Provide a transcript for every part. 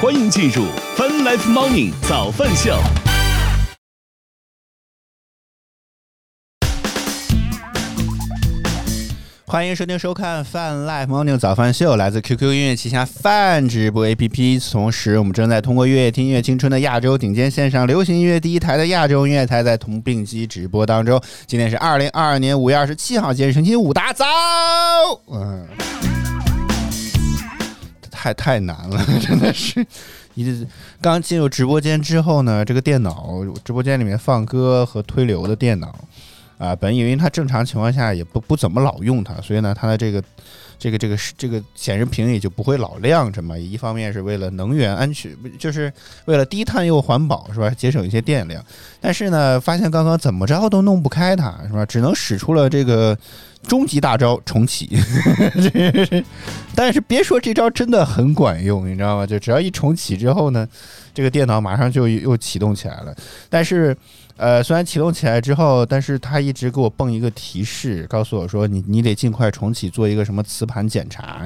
欢迎进入 Fun Life Morning 早饭秀。欢迎收听收看 Fun Life Morning 早饭秀，来自 QQ 音乐旗下泛直播 APP。同时，我们正在通过“月夜听音乐青春”的亚洲顶尖线上流行音乐第一台的亚洲音乐台，在同并机直播当中。今天是二零二二年五月二十七号，今日星期五，大早。嗯，太太难了，真的是。一刚进入直播间之后呢，这个电脑直播间里面放歌和推流的电脑。啊，本以为它正常情况下也不不怎么老用它，所以呢，它的这个这个这个这个显示屏也就不会老亮着嘛。一方面是为了能源安全，就是为了低碳又环保，是吧？节省一些电量。但是呢，发现刚刚怎么着都弄不开它，是吧？只能使出了这个终极大招重启。但是别说这招真的很管用，你知道吗？就只要一重启之后呢，这个电脑马上就又启动起来了。但是。呃，虽然启动起来之后，但是它一直给我蹦一个提示，告诉我说你你得尽快重启，做一个什么磁盘检查。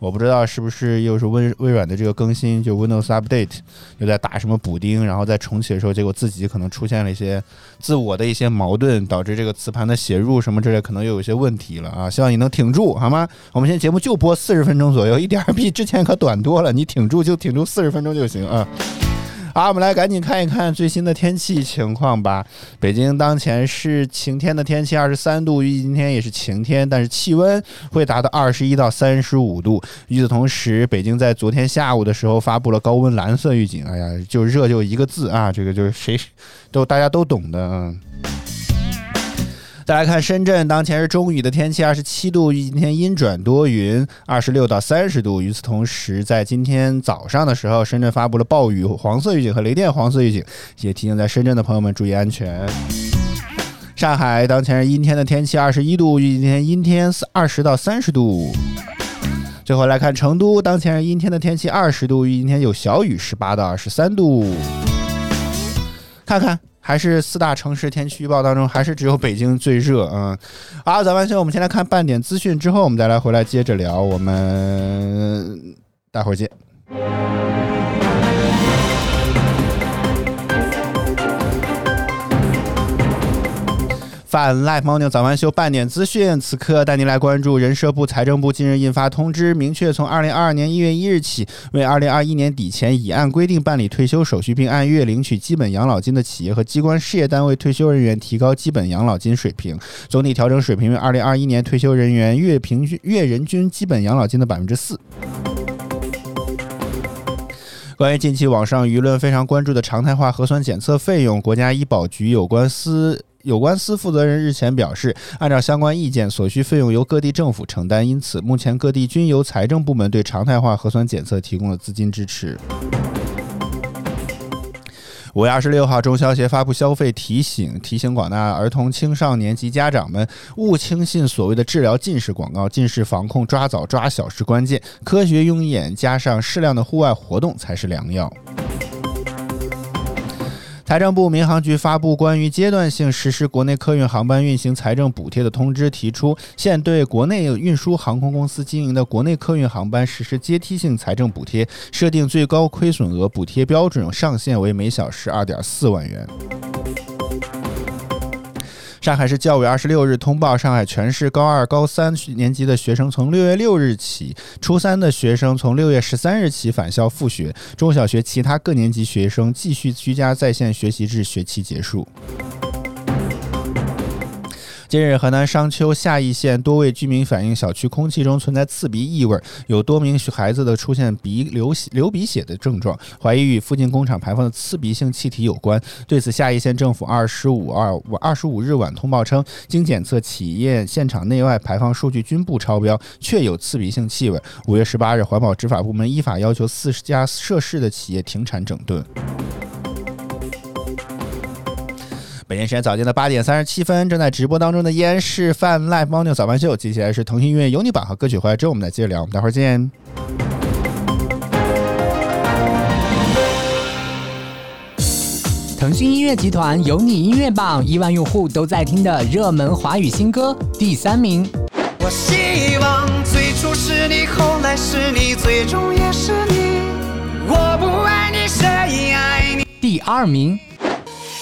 我不知道是不是又是微微软的这个更新，就 Windows Update 又在打什么补丁，然后在重启的时候，结果自己可能出现了一些自我的一些矛盾，导致这个磁盘的写入什么之类可能又有些问问题了啊！希望你能挺住，好吗？我们现在节目就播四十分钟左右，一点比之前可短多了，你挺住就挺住四十分钟就行啊。好，我们来赶紧看一看最新的天气情况吧。北京当前是晴天的天气，二十三度，预计今天也是晴天，但是气温会达到二十一到三十五度。与此同时，北京在昨天下午的时候发布了高温蓝色预警。哎呀，就热就一个字啊，这个就是谁都大家都懂的嗯。再来看深圳，当前是中雨的天气，二十七度，今天阴转多云，二十六到三十度。与此同时，在今天早上的时候，深圳发布了暴雨黄色预警和雷电黄色预警，也提醒在深圳的朋友们注意安全。上海当前是阴天的天气，二十一度，预计今天阴天二十到三十度。最后来看成都，当前是阴天的天气，二十度，预计今天有小雨，十八到二十三度。看看。还是四大城市天气预报当中，还是只有北京最热啊！好，咱们，现在我们先来看半点资讯，之后我们再来回来接着聊，我们待会儿见。泛 Live Morning 早安秀半点资讯，此刻带您来关注人社部、财政部近日印发通知，明确从二零二二年一月一日起，为二零二一年底前已按规定办理退休手续并按月领取基本养老金的企业和机关事业单位退休人员提高基本养老金水平，总体调整水平为二零二一年退休人员月平均月人均基本养老金的百分之四。关于近期网上舆论非常关注的常态化核酸检测费用，国家医保局有关司。有关司负责人日前表示，按照相关意见，所需费用由各地政府承担，因此目前各地均由财政部门对常态化核酸检测提供了资金支持。五月二十六号，中消协发布消费提醒，提醒广大儿童、青少年及家长们勿轻信所谓的治疗近视广告，近视防控抓早抓小是关键，科学用眼加上适量的户外活动才是良药。财政部、民航局发布关于阶段性实施国内客运航班运行财政补贴的通知，提出现对国内运输航空公司经营的国内客运航班实施阶梯性财政补贴，设定最高亏损额补贴标准上限为每小时二点四万元。上海市教委二十六日通报，上海全市高二、高三年级的学生从六月六日起，初三的学生从六月十三日起返校复学，中小学其他各年级学生继续居家在线学习至学期结束。近日，河南商丘夏邑县多位居民反映，小区空气中存在刺鼻异味，有多名孩子的出现鼻流血、流鼻血的症状，怀疑与附近工厂排放的刺鼻性气体有关。对此，夏邑县政府二十五二二十五日晚通报称，经检测，企业现场内外排放数据均不超标，确有刺鼻性气味。五月十八日，环保执法部门依法要求四十家涉事的企业停产整顿。北京时间早间的八点三十七分，正在直播当中的依然是泛 Live Morning 早饭秀。接下来是腾讯音乐有你榜和歌曲回来之后，我们再接着聊。我们待会儿见。腾讯音乐集团有你音乐榜，亿万用户都在听的热门华语新歌第三名。我希望最初是你，后来是你，最终也是你。我不爱你，谁爱你？第。二名。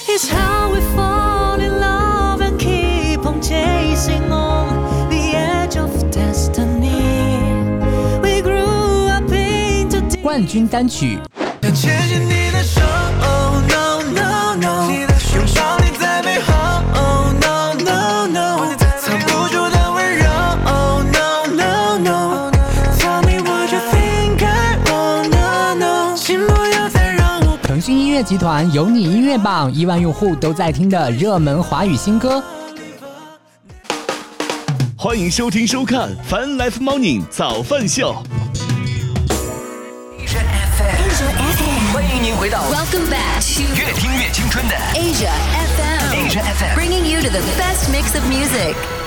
It's how we fall in love and keep on chasing on the edge of destiny. We grew up into 冠军单曲 集团有你音乐榜亿万用户都在听的热门华语新歌。欢迎收听收看《Fun Life Morning 早饭秀》。Asia FM. 欢迎您回到 Welcome back to 越听越青春的 Asia FM. Asia FM Bringing you to the best mix of music.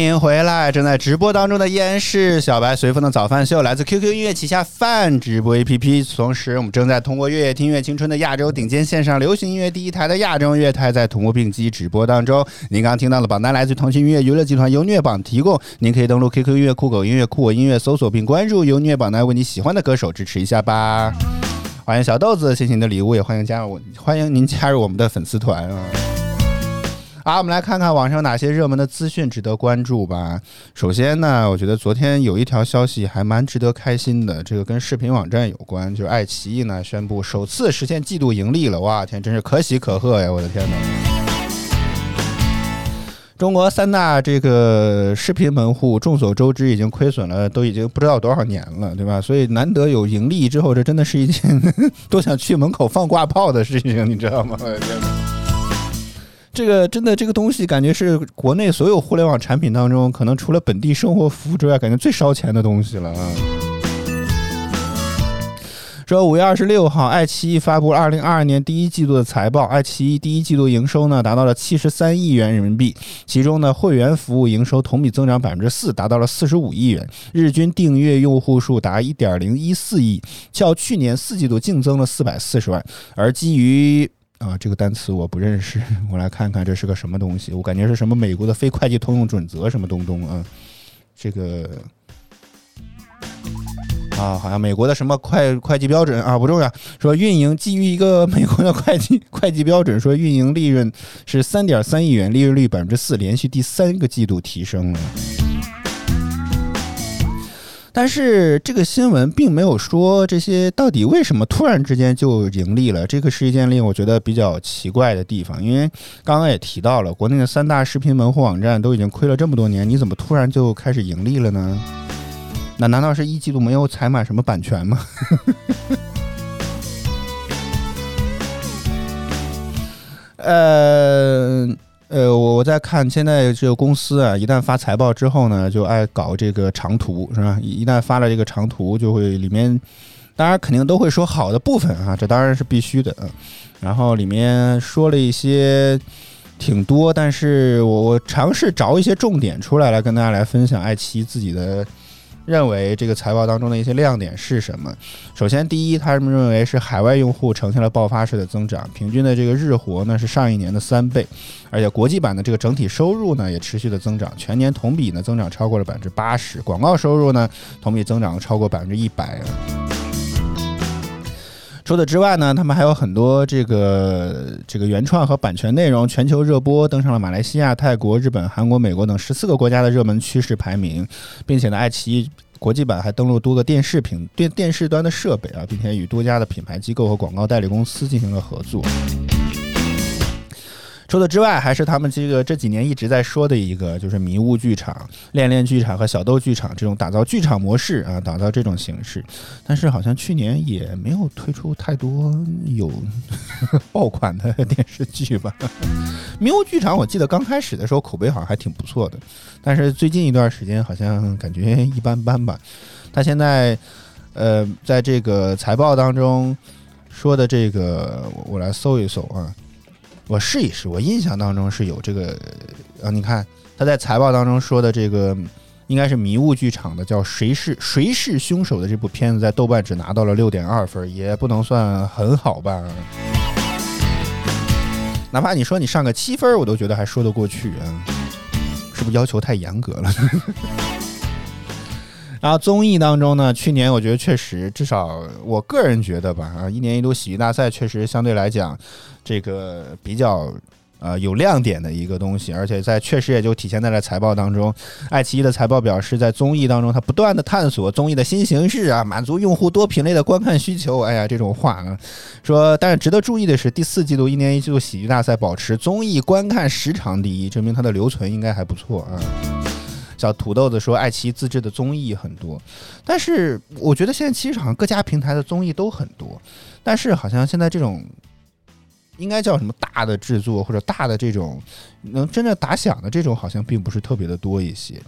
欢迎回来！正在直播当中的依然是小白随风的早饭秀，来自 QQ 音乐旗下饭直播 APP。同时，我们正在通过月夜听乐青春的亚洲顶尖线上流行音乐第一台的亚洲音乐台，在同步并机直播当中。您刚刚听到的榜单来自腾讯音乐娱乐集团由虐榜提供，您可以登录 QQ 音乐、酷狗音乐、酷我音乐搜索并关注由虐榜单，为你喜欢的歌手支持一下吧。欢迎小豆子，谢谢你的礼物，也欢迎加入我，欢迎您加入我们的粉丝团啊。好，我们来看看网上哪些热门的资讯值得关注吧。首先呢，我觉得昨天有一条消息还蛮值得开心的，这个跟视频网站有关，就是爱奇艺呢宣布首次实现季度盈利了，哇天，真是可喜可贺呀！我的天哪！中国三大这个视频门户，众所周知已经亏损了，都已经不知道多少年了，对吧？所以难得有盈利之后，这真的是一件 都想去门口放挂炮的事情，你知道吗？我的天哪这个真的这个东西，感觉是国内所有互联网产品当中，可能除了本地生活服务之外，感觉最烧钱的东西了啊。说五月二十六号，爱奇艺发布二零二二年第一季度的财报。爱奇艺第一季度营收呢达到了七十三亿元人民币，其中呢会员服务营收同比增长百分之四，达到了四十五亿元，日均订阅用户数达一点零一四亿，较去年四季度净增了四百四十万。而基于啊，这个单词我不认识，我来看看这是个什么东西，我感觉是什么美国的非会计通用准则什么东东啊，这个。啊，好像美国的什么会会计标准啊不重要。说运营基于一个 美国的会计会计标准，说运营利润是三点三亿元，利润率百分之四，连续第三个季度提升了。但是这个新闻并没有说这些到底为什么突然之间就盈利了，这个是一件令我觉得比较奇怪的地方。因为刚刚也提到了，国内的三大视频门户网站都已经亏了这么多年，你怎么突然就开始盈利了呢？那难道是一季度没有采买什么版权吗？呃 呃，我我在看现在这个公司啊，一旦发财报之后呢，就爱搞这个长图，是吧？一旦发了这个长图，就会里面，当然肯定都会说好的部分啊，这当然是必须的。啊，然后里面说了一些挺多，但是我我尝试找一些重点出来，来跟大家来分享爱奇艺自己的。认为这个财报当中的一些亮点是什么？首先，第一，他们认为是海外用户呈现了爆发式的增长，平均的这个日活呢是上一年的三倍，而且国际版的这个整体收入呢也持续的增长，全年同比呢增长超过了百分之八十，广告收入呢同比增长超过百分之一百。除此之外呢，他们还有很多这个这个原创和版权内容全球热播，登上了马来西亚、泰国、日本、韩国、美国等十四个国家的热门趋势排名，并且呢，爱奇艺国际版还登陆多个电视屏电电视端的设备啊，并且与多家的品牌机构和广告代理公司进行了合作。除此之外，还是他们这个这几年一直在说的一个，就是迷雾剧场、恋恋剧场和小豆剧场这种打造剧场模式啊，打造这种形式。但是好像去年也没有推出太多有 爆款的电视剧吧。迷雾剧场我记得刚开始的时候口碑好像还挺不错的，但是最近一段时间好像感觉一般般吧。他现在呃，在这个财报当中说的这个，我来搜一搜啊。我试一试，我印象当中是有这个，啊，你看他在财报当中说的这个，应该是迷雾剧场的，叫《谁是谁是凶手》的这部片子，在豆瓣只拿到了六点二分，也不能算很好吧。哪怕你说你上个七分，我都觉得还说得过去啊，是不是要求太严格了？然后综艺当中呢，去年我觉得确实，至少我个人觉得吧，啊，一年一度喜剧大赛确实相对来讲，这个比较呃有亮点的一个东西，而且在确实也就体现在了财报当中。爱奇艺的财报表示，在综艺当中，它不断的探索综艺的新形式啊，满足用户多品类的观看需求。哎呀，这种话啊，说，但是值得注意的是，第四季度一年一度喜剧大赛保持综艺观看时长第一，证明它的留存应该还不错啊。小土豆子说，爱奇艺自制的综艺很多，但是我觉得现在其实好像各家平台的综艺都很多，但是好像现在这种应该叫什么大的制作或者大的这种能真正打响的这种，好像并不是特别的多一些。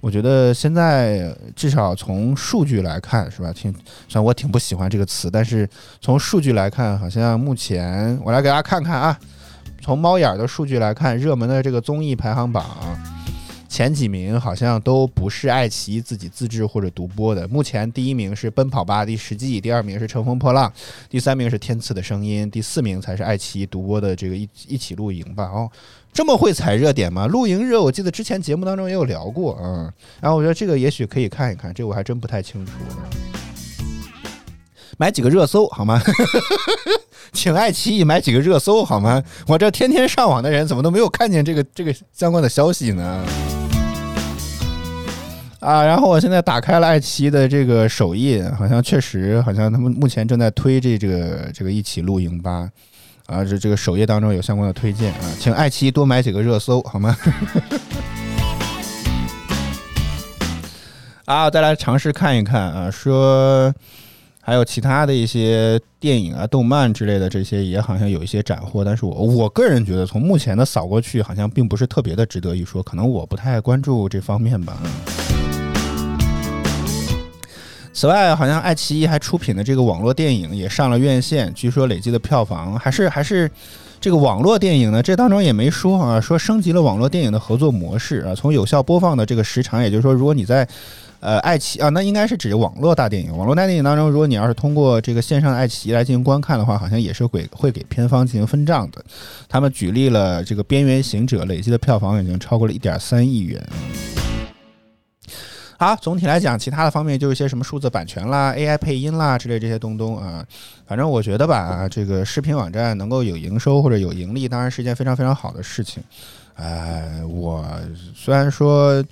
我觉得现在至少从数据来看，是吧？挺虽然我挺不喜欢这个词，但是从数据来看，好像目前我来给大家看看啊，从猫眼的数据来看，热门的这个综艺排行榜。前几名好像都不是爱奇艺自己自制或者独播的。目前第一名是《奔跑吧》第十季，第二名是《乘风破浪》，第三名是《天赐的声音》，第四名才是爱奇艺独播的这个一一起露营吧。哦，这么会踩热点吗？露营热，我记得之前节目当中也有聊过啊。然后我觉得这个也许可以看一看，这我还真不太清楚。买几个热搜好吗？请爱奇艺买几个热搜好吗？我这天天上网的人怎么都没有看见这个这个相关的消息呢？啊，然后我现在打开了爱奇艺的这个首页，好像确实好像他们目前正在推这这个这个一起露营吧。啊，这这个首页当中有相关的推荐啊，请爱奇艺多买几个热搜好吗？啊，再来尝试看一看啊，说还有其他的一些电影啊、动漫之类的这些也好像有一些斩获，但是我我个人觉得从目前的扫过去，好像并不是特别的值得一说，可能我不太关注这方面吧。此外，好像爱奇艺还出品的这个网络电影也上了院线，据说累计的票房还是还是这个网络电影呢，这当中也没说啊，说升级了网络电影的合作模式啊，从有效播放的这个时长，也就是说，如果你在呃爱奇啊，那应该是指网络大电影，网络大电影当中，如果你要是通过这个线上的爱奇艺来进行观看的话，好像也是会会给片方进行分账的。他们举例了这个《边缘行者》累计的票房已经超过了一点三亿元。好，总体来讲，其他的方面就是一些什么数字版权啦、AI 配音啦之类这些东东啊。反正我觉得吧，这个视频网站能够有营收或者有盈利，当然是一件非常非常好的事情。呃，我虽然说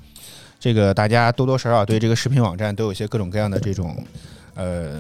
这个大家多多少少对这个视频网站都有些各种各样的这种呃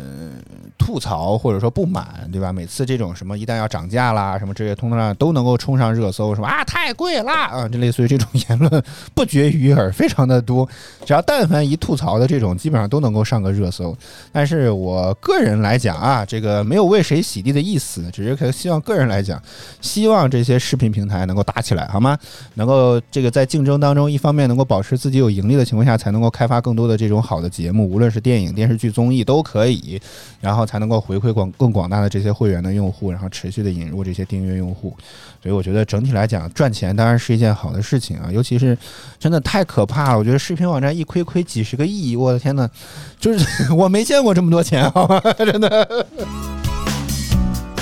吐槽或者说不满，对吧？每次这种什么一旦要涨价啦，什么这些通通上都能够冲上热搜，什么啊太贵啦啊，这类似于这种言论不绝于耳，非常的多。只要但凡一吐槽的这种，基本上都能够上个热搜。但是我个人来讲啊，这个没有为谁洗地的意思，只是可希望个人来讲，希望这些视频平台能够打起来，好吗？能够这个在竞争当中，一方面能够保持自己有盈利的情况下，才能够开发更多的这种好的节目，无论是电影、电视剧、综艺都可以，然后才能够回馈广更广大的这些会员的用户，然后持续的引入这些订阅用户。所以我觉得整体来讲，赚钱当然是一件好的事情啊，尤其是真的太可怕了。我觉得视频网站一亏亏几十个亿，我的天呐，就是 我没见过这么多钱，好吗？真的。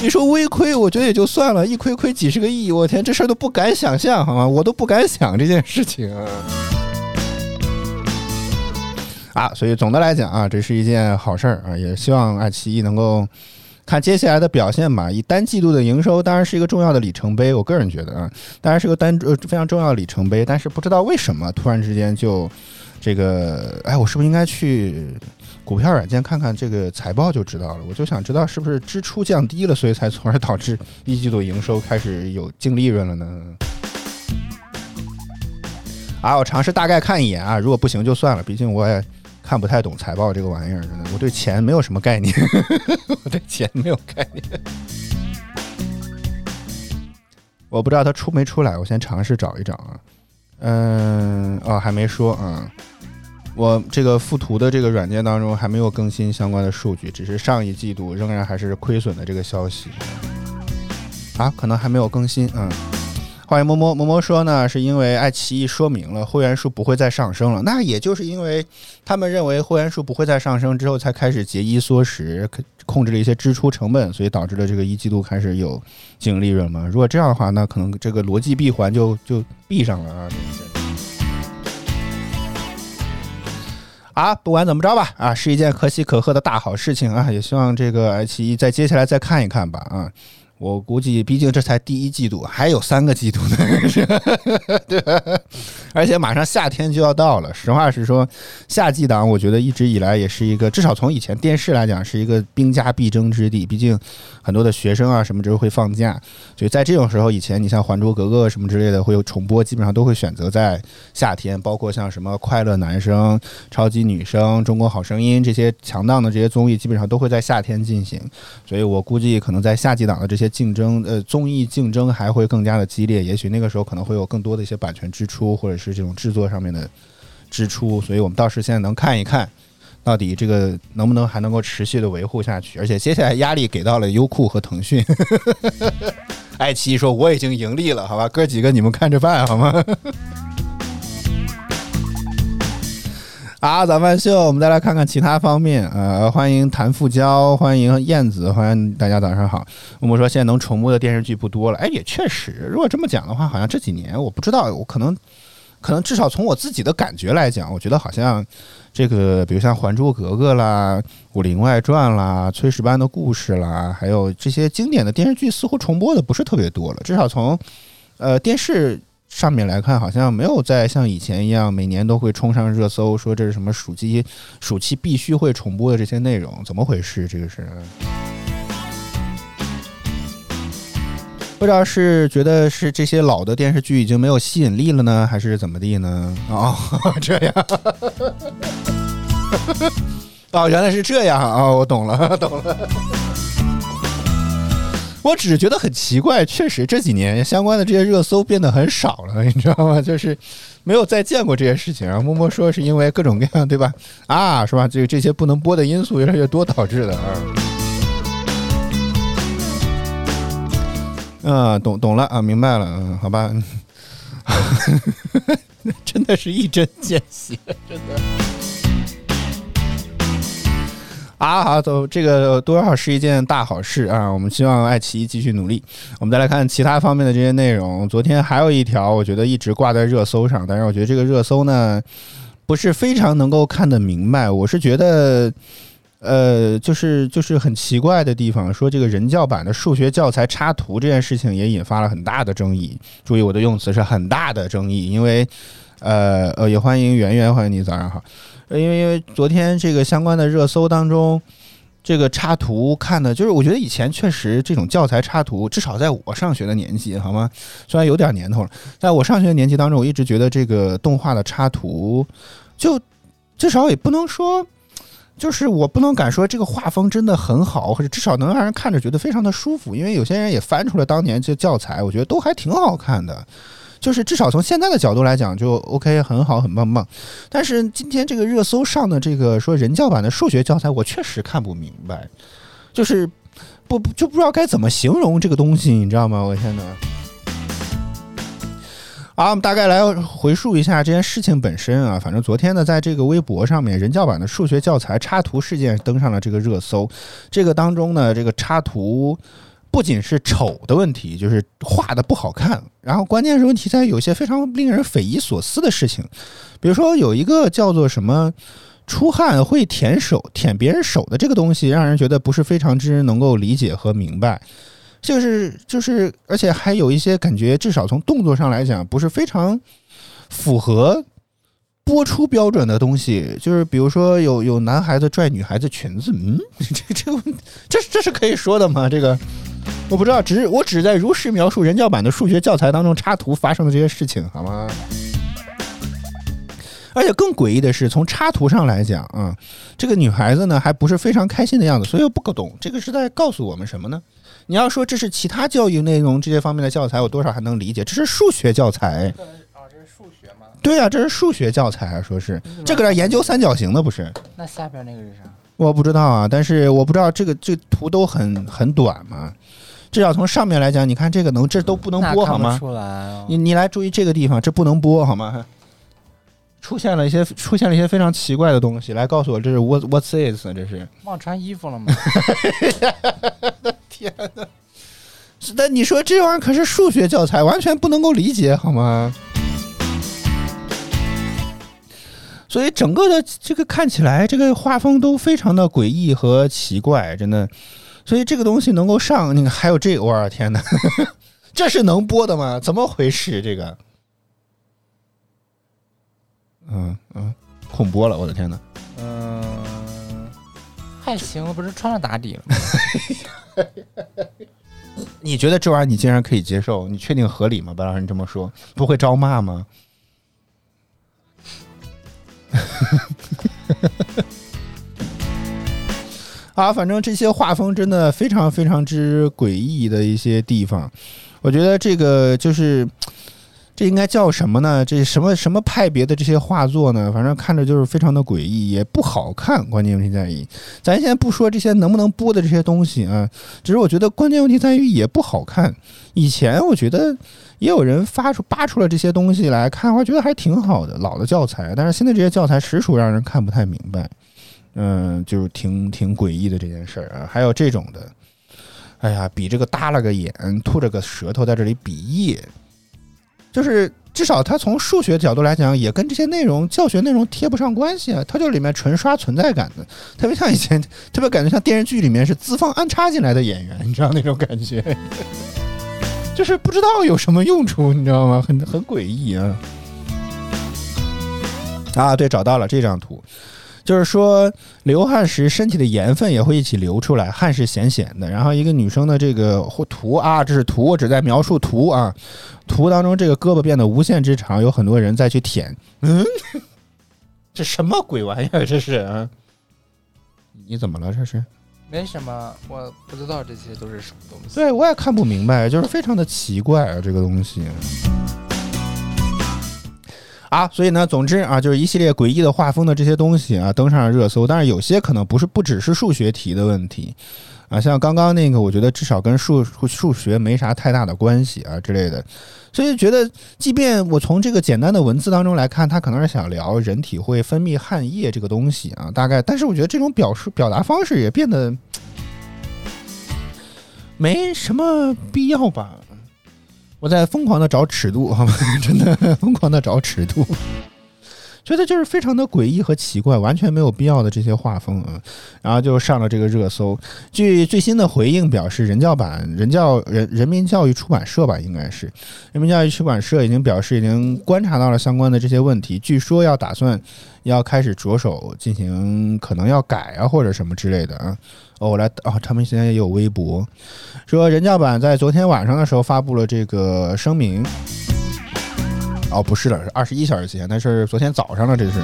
你说微亏，我觉得也就算了，一亏亏几十个亿，我天，这事儿都不敢想象，好吗？我都不敢想这件事情啊。啊，所以总的来讲啊，这是一件好事儿啊，也希望爱奇艺能够看接下来的表现吧。以单季度的营收当然是一个重要的里程碑，我个人觉得啊，当然是个单呃非常重要的里程碑。但是不知道为什么突然之间就这个，哎，我是不是应该去股票软件看看这个财报就知道了？我就想知道是不是支出降低了，所以才从而导致一季度营收开始有净利润了呢？啊，我尝试大概看一眼啊，如果不行就算了，毕竟我也。看不太懂财报这个玩意儿，真的，我对钱没有什么概念，我对钱没有概念。我不知道它出没出来，我先尝试找一找啊。嗯，哦，还没说啊。我这个附图的这个软件当中还没有更新相关的数据，只是上一季度仍然还是亏损的这个消息。啊，可能还没有更新，嗯。欢迎摸摸摸摸说呢，是因为爱奇艺说明了会员数不会再上升了，那也就是因为他们认为会员数不会再上升之后，才开始节衣缩食，控制了一些支出成本，所以导致了这个一季度开始有净利润嘛。如果这样的话，那可能这个逻辑闭环就就闭上了啊。啊，不管怎么着吧，啊，是一件可喜可贺的大好事情啊，也希望这个爱奇艺再接下来再看一看吧，啊。我估计，毕竟这才第一季度，还有三个季度呢，对，而且马上夏天就要到了。实话实说，夏季档我觉得一直以来也是一个，至少从以前电视来讲，是一个兵家必争之地。毕竟很多的学生啊什么之后会放假，所以在这种时候，以前你像《还珠格格》什么之类的会有重播，基本上都会选择在夏天。包括像什么《快乐男生》《超级女声》《中国好声音》这些强档的这些综艺，基本上都会在夏天进行。所以我估计，可能在夏季档的这些。竞争呃，综艺竞争还会更加的激烈，也许那个时候可能会有更多的一些版权支出，或者是这种制作上面的支出，所以我们到时现在能看一看，到底这个能不能还能够持续的维护下去，而且接下来压力给到了优酷和腾讯，爱奇艺说我已经盈利了，好吧，哥几个你们看着办好吗？好，早饭秀，我们再来看看其他方面。呃，欢迎谭富娇，欢迎燕子，欢迎大家早上好。我们说现在能重播的电视剧不多了，哎，也确实，如果这么讲的话，好像这几年我不知道，我可能可能至少从我自己的感觉来讲，我觉得好像这个，比如像《还珠格格》啦，《武林外传》啦，《炊事班的故事》啦，还有这些经典的电视剧，似乎重播的不是特别多了，至少从呃电视。上面来看，好像没有再像以前一样每年都会冲上热搜，说这是什么暑期暑期必须会重播的这些内容，怎么回事？这个是。不知道是觉得是这些老的电视剧已经没有吸引力了呢，还是怎么地呢？哦，这样。哦，原来是这样啊、哦！我懂了，懂了。我只是觉得很奇怪，确实这几年相关的这些热搜变得很少了，你知道吗？就是没有再见过这些事情。然后默默说是因为各种各样，对吧？啊，是吧？这这些不能播的因素越来越多导致的啊。嗯，懂懂了啊，明白了，嗯，好吧。真的是一针见血，真的。啊，好，走，这个多少是一件大好事啊！我们希望爱奇艺继续努力。我们再来看其他方面的这些内容。昨天还有一条，我觉得一直挂在热搜上，但是我觉得这个热搜呢，不是非常能够看得明白。我是觉得，呃，就是就是很奇怪的地方，说这个人教版的数学教材插图这件事情也引发了很大的争议。注意我的用词是很大的争议，因为，呃呃，也欢迎圆圆，欢迎你，早上好。因为因为昨天这个相关的热搜当中，这个插图看的，就是我觉得以前确实这种教材插图，至少在我上学的年纪，好吗？虽然有点年头了，在我上学的年纪当中，我一直觉得这个动画的插图，就至少也不能说，就是我不能敢说这个画风真的很好，或者至少能让人看着觉得非常的舒服。因为有些人也翻出了当年这教材，我觉得都还挺好看的。就是至少从现在的角度来讲，就 OK，很好，很棒棒。但是今天这个热搜上的这个说人教版的数学教材，我确实看不明白，就是不就不知道该怎么形容这个东西，你知道吗？我天哪！好，我们大概来回述一下这件事情本身啊。反正昨天呢，在这个微博上面，人教版的数学教材插图事件登上了这个热搜。这个当中呢，这个插图。不仅是丑的问题，就是画的不好看。然后关键是问题在有些非常令人匪夷所思的事情，比如说有一个叫做什么“出汗会舔手”舔别人手的这个东西，让人觉得不是非常之能够理解和明白。就是就是，而且还有一些感觉，至少从动作上来讲，不是非常符合播出标准的东西。就是比如说有有男孩子拽女孩子裙子，嗯，这这这这是可以说的吗？这个。我不知道，只是我只是在如实描述人教版的数学教材当中插图发生的这些事情，好吗？而且更诡异的是，从插图上来讲啊，这个女孩子呢还不是非常开心的样子，所以我不懂这个是在告诉我们什么呢？你要说这是其他教育内容这些方面的教材，我多少还能理解，这是数学教材。啊，这是数学吗？对呀、啊，这是数学教材啊，说是这个研究三角形的不是？那下边那个是啥？我不知道啊，但是我不知道这个这个图都很很短嘛。至少从上面来讲，你看这个能，这都不能播好吗？出来、哦，你你来注意这个地方，这不能播好吗？出现了一些出现了一些非常奇怪的东西，来告诉我这是 what what's this？这是忘穿衣服了吗？天哪！那，你说这玩意儿可是数学教材，完全不能够理解好吗？所以整个的这个看起来，这个画风都非常的诡异和奇怪，真的。所以这个东西能够上，那个还有这个，我的天哪，这是能播的吗？怎么回事？这个，嗯嗯，空播了，我的天哪！嗯，还行，不是穿上打底了吗？你觉得这玩意儿你竟然可以接受？你确定合理吗？白老师，你这么说不会招骂吗？啊，反正这些画风真的非常非常之诡异的一些地方，我觉得这个就是这应该叫什么呢？这什么什么派别的这些画作呢？反正看着就是非常的诡异，也不好看。关键问题在于，咱现在不说这些能不能播的这些东西啊，只是我觉得关键问题在于也不好看。以前我觉得也有人发出扒出了这些东西来看，我觉得还挺好的，老的教材。但是现在这些教材实属让人看不太明白。嗯，就是挺挺诡异的这件事儿啊，还有这种的，哎呀，比这个耷拉个眼，吐着个舌头在这里比耶，就是至少他从数学角度来讲，也跟这些内容教学内容贴不上关系啊，它就里面纯刷存在感的，特别像以前，特别感觉像电视剧里面是资方安插进来的演员，你知道那种感觉，就是不知道有什么用处，你知道吗？很很诡异啊。啊，对，找到了这张图。就是说流汗时身体的盐分也会一起流出来，汗是咸咸的。然后一个女生的这个或图啊，这是图，我只在描述图啊。图当中这个胳膊变得无限之长，有很多人在去舔。嗯，这什么鬼玩意儿？这是啊？你怎么了？这是？没什么，我不知道这些都是什么东西。对我也看不明白，就是非常的奇怪啊，这个东西。啊，所以呢，总之啊，就是一系列诡异的画风的这些东西啊，登上了热搜。但是有些可能不是，不只是数学题的问题啊，像刚刚那个，我觉得至少跟数数学没啥太大的关系啊之类的。所以觉得，即便我从这个简单的文字当中来看，他可能是想聊人体会分泌汗液这个东西啊，大概。但是我觉得这种表述表达方式也变得没什么必要吧。我在疯狂的找尺度，好吗？真的疯狂的找尺度，觉得就是非常的诡异和奇怪，完全没有必要的这些画风啊。然后就上了这个热搜。据最新的回应表示，人教版人教人人民教育出版社吧，应该是人民教育出版社已经表示已经观察到了相关的这些问题，据说要打算要开始着手进行，可能要改啊或者什么之类的啊。哦，我来啊，他们现在也有微博，说人教版在昨天晚上的时候发布了这个声明。哦，不是了，是二十一小时前，那是昨天早上了，这是。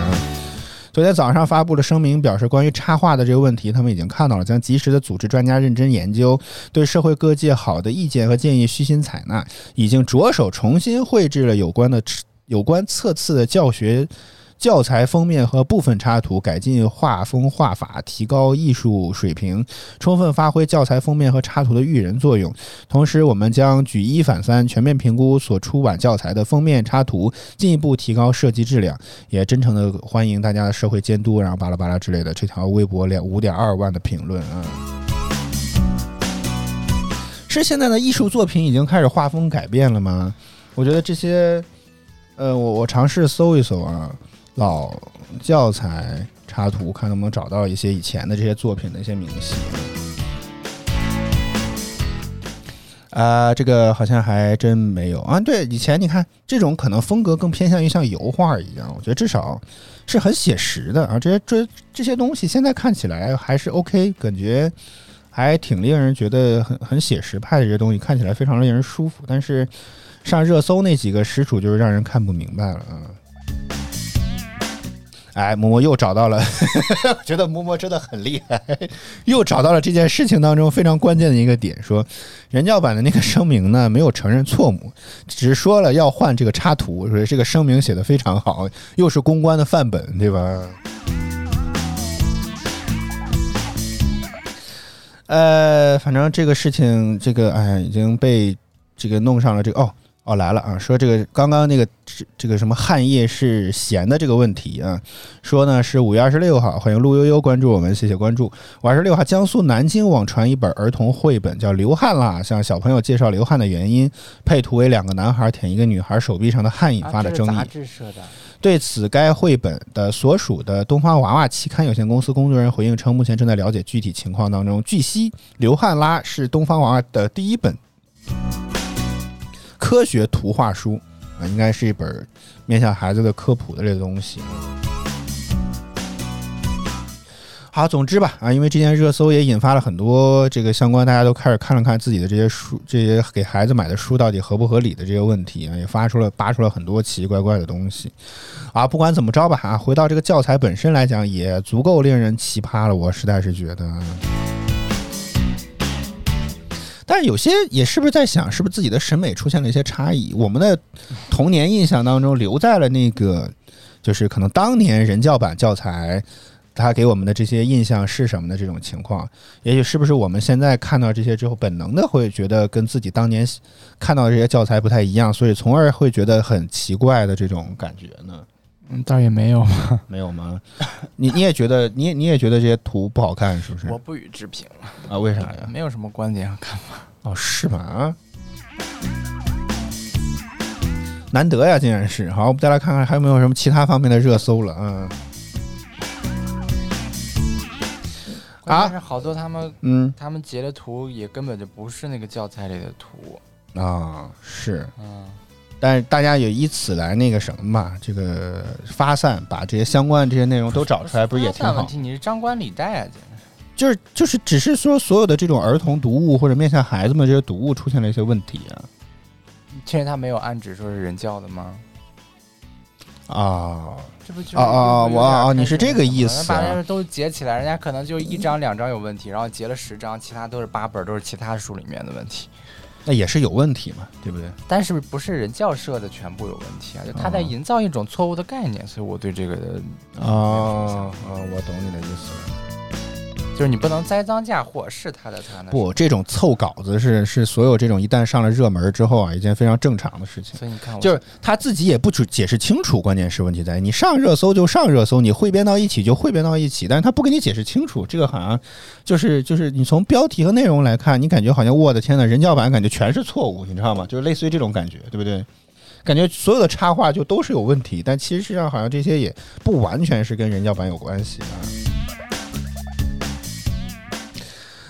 昨天早上发布的声明，表示关于插画的这个问题，他们已经看到了，将及时的组织专家认真研究，对社会各界好的意见和建议虚心采纳，已经着手重新绘制了有关的有关测次的教学。教材封面和部分插图改进画风画法，提高艺术水平，充分发挥教材封面和插图的育人作用。同时，我们将举一反三，全面评估所出版教材的封面插图，进一步提高设计质量。也真诚的欢迎大家的社会监督，然后巴拉巴拉之类的。这条微博两五点二万的评论啊，是现在的艺术作品已经开始画风改变了吗？我觉得这些，呃，我我尝试搜一搜啊。老教材插图，看能不能找到一些以前的这些作品的一些明细。啊，这个好像还真没有啊。对，以前你看这种可能风格更偏向于像油画一样，我觉得至少是很写实的啊。这些这这些东西现在看起来还是 OK，感觉还挺令人觉得很很写实派的这些东西，看起来非常令人舒服。但是上热搜那几个实属就是让人看不明白了啊。哎，默默又找到了，觉得默默真的很厉害，又找到了这件事情当中非常关键的一个点，说人教版的那个声明呢没有承认错误，只是说了要换这个插图，说这个声明写的非常好，又是公关的范本，对吧？呃，反正这个事情，这个哎已经被这个弄上了这个哦。哦，来了啊！说这个刚刚那个这这个什么汗液是咸的这个问题啊，说呢是五月二十六号，欢迎陆悠悠关注我们，谢谢关注。五月二十六号，江苏南京网传一本儿童绘本，叫《流汗啦》，向小朋友介绍流汗的原因，配图为两个男孩舔一个女孩手臂上的汗，引发的争议。杂志社的。对此，该绘本的所属的东方娃娃期刊有限公司工作人员回应称，目前正在了解具体情况当中。据悉，《流汗啦》是东方娃娃的第一本。科学图画书啊，应该是一本面向孩子的科普的这个东西。好，总之吧啊，因为这件热搜也引发了很多这个相关，大家都开始看了看自己的这些书，这些给孩子买的书到底合不合理的这些问题啊，也发出了扒出了很多奇奇怪怪的东西啊。不管怎么着吧啊，回到这个教材本身来讲，也足够令人奇葩了。我实在是觉得。但是有些也是不是在想，是不是自己的审美出现了一些差异？我们的童年印象当中留在了那个，就是可能当年人教版教材，它给我们的这些印象是什么的这种情况？也许是不是我们现在看到这些之后，本能的会觉得跟自己当年看到的这些教材不太一样，所以从而会觉得很奇怪的这种感觉呢？嗯，倒也没有嘛，没有吗？你你也觉得，你也你也觉得这些图不好看，是不是？我不予置评了啊？为啥呀？没有什么观点和看法。哦，是吗？啊，难得呀，竟然是。好，我们再来看看还有没有什么其他方面的热搜了啊？啊，是好多他们，嗯，他们截的图也根本就不是那个教材里的图。啊，是，嗯，但是大家也以此来那个什么嘛，这个发散，把这些相关的这些内容都找出来，不是也挺好？问题，你是张冠李戴啊，就是就是，只是说所有的这种儿童读物或者面向孩子们这些读物出现了一些问题啊确实他没有暗指说是人教的吗？啊！这不就是啊啊我啊开始你是这个意思啊把那都截起来，人家可能就一张两张有问题，然后截了十张，其他都是八本，都是其他书里面的问题。那也是有问题嘛，对不对？但是不是人教社的全部有问题啊？就他在哦营造一种错误的概念，所以我对这个的哦哦，我懂你的意思了。就是你不能栽赃嫁祸，是他的他的。不，这种凑稿子是是所有这种一旦上了热门之后啊，一件非常正常的事情。所以你看我，就是他自己也不解解释清楚，关键是问题在于你上热搜就上热搜，你汇编到一起就汇编到一起，但是他不给你解释清楚，这个好像就是就是你从标题和内容来看，你感觉好像我的天呐，人教版感觉全是错误，你知道吗？就是类似于这种感觉，对不对？感觉所有的插画就都是有问题，但其实上好像这些也不完全是跟人教版有关系啊。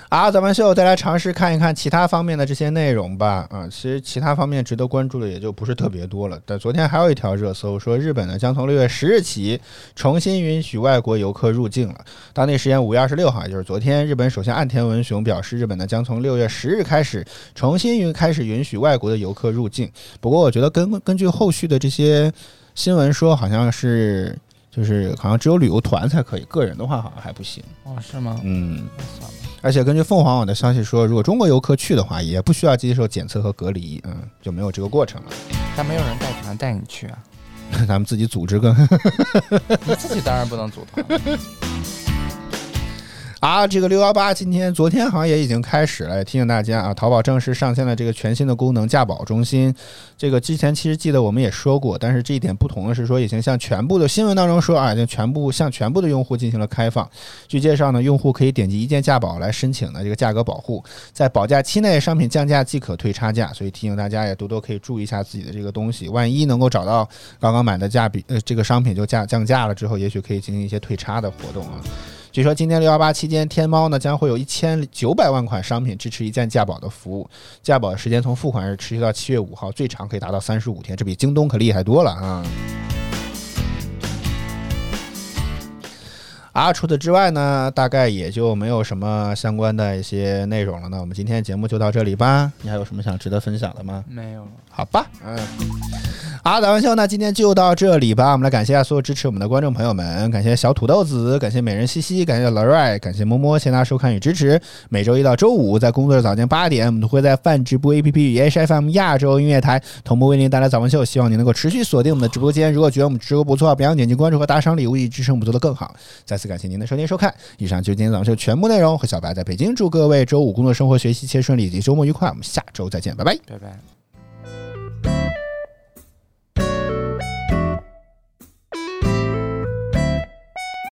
啊，早班秀再来尝试看一看其他方面的这些内容吧。啊，其实其他方面值得关注的也就不是特别多了。但昨天还有一条热搜说，日本呢将从六月十日起重新允许外国游客入境了。当地时间五月二十六号，也就是昨天，日本首相岸田文雄表示，日本呢将从六月十日开始重新允开始允许外国的游客入境。不过，我觉得根根据后续的这些新闻说，好像是就是好像只有旅游团才可以，个人的话好像还不行。哦，是吗？嗯。而且根据凤凰网的消息说，如果中国游客去的话，也不需要接受检测和隔离，嗯，就没有这个过程了。但没有人带团带你去啊，咱们自己组织个你自己当然不能组团。啊，这个六幺八今天、昨天好像也已经开始了，提醒大家啊，淘宝正式上线了这个全新的功能价保中心。这个之前其实记得我们也说过，但是这一点不同的是说，已经向全部的新闻当中说啊，已经全部向全部的用户进行了开放。据介绍呢，用户可以点击一键价保来申请的这个价格保护，在保价期内商品降价即可退差价，所以提醒大家也多多可以注意一下自己的这个东西，万一能够找到刚刚买的价比呃这个商品就价降价了之后，也许可以进行一些退差的活动啊。据说今年六幺八期间，天猫呢将会有一千九百万款商品支持一键价保的服务，价保时间从付款日持续到七月五号，最长可以达到三十五天，这比京东可厉害多了啊！啊，除此之外呢，大概也就没有什么相关的一些内容了。那我们今天节目就到这里吧。你还有什么想值得分享的吗？没有了。好吧，嗯，好，早上秀，那今天就到这里吧。我们来感谢一下所有支持我们的观众朋友们，感谢小土豆子，感谢美人西西，感谢老瑞，感谢摸摸，谢谢大家收看与支持。每周一到周五，在工作日早间八点，我们都会在泛直播 APP 与 HFM 亚洲音乐台同步为您带来早安秀。希望您能够持续锁定我们的直播间。如果觉得我们直播不错，别忘点击关注和打赏礼物，以支持我们做得更好。再次感谢您的收听收看，以上就是今天早上秀全部内容。和小白在北京，祝各位周五工作、生活、学习一切顺利，以及周末愉快。我们下周再见，拜拜。拜拜。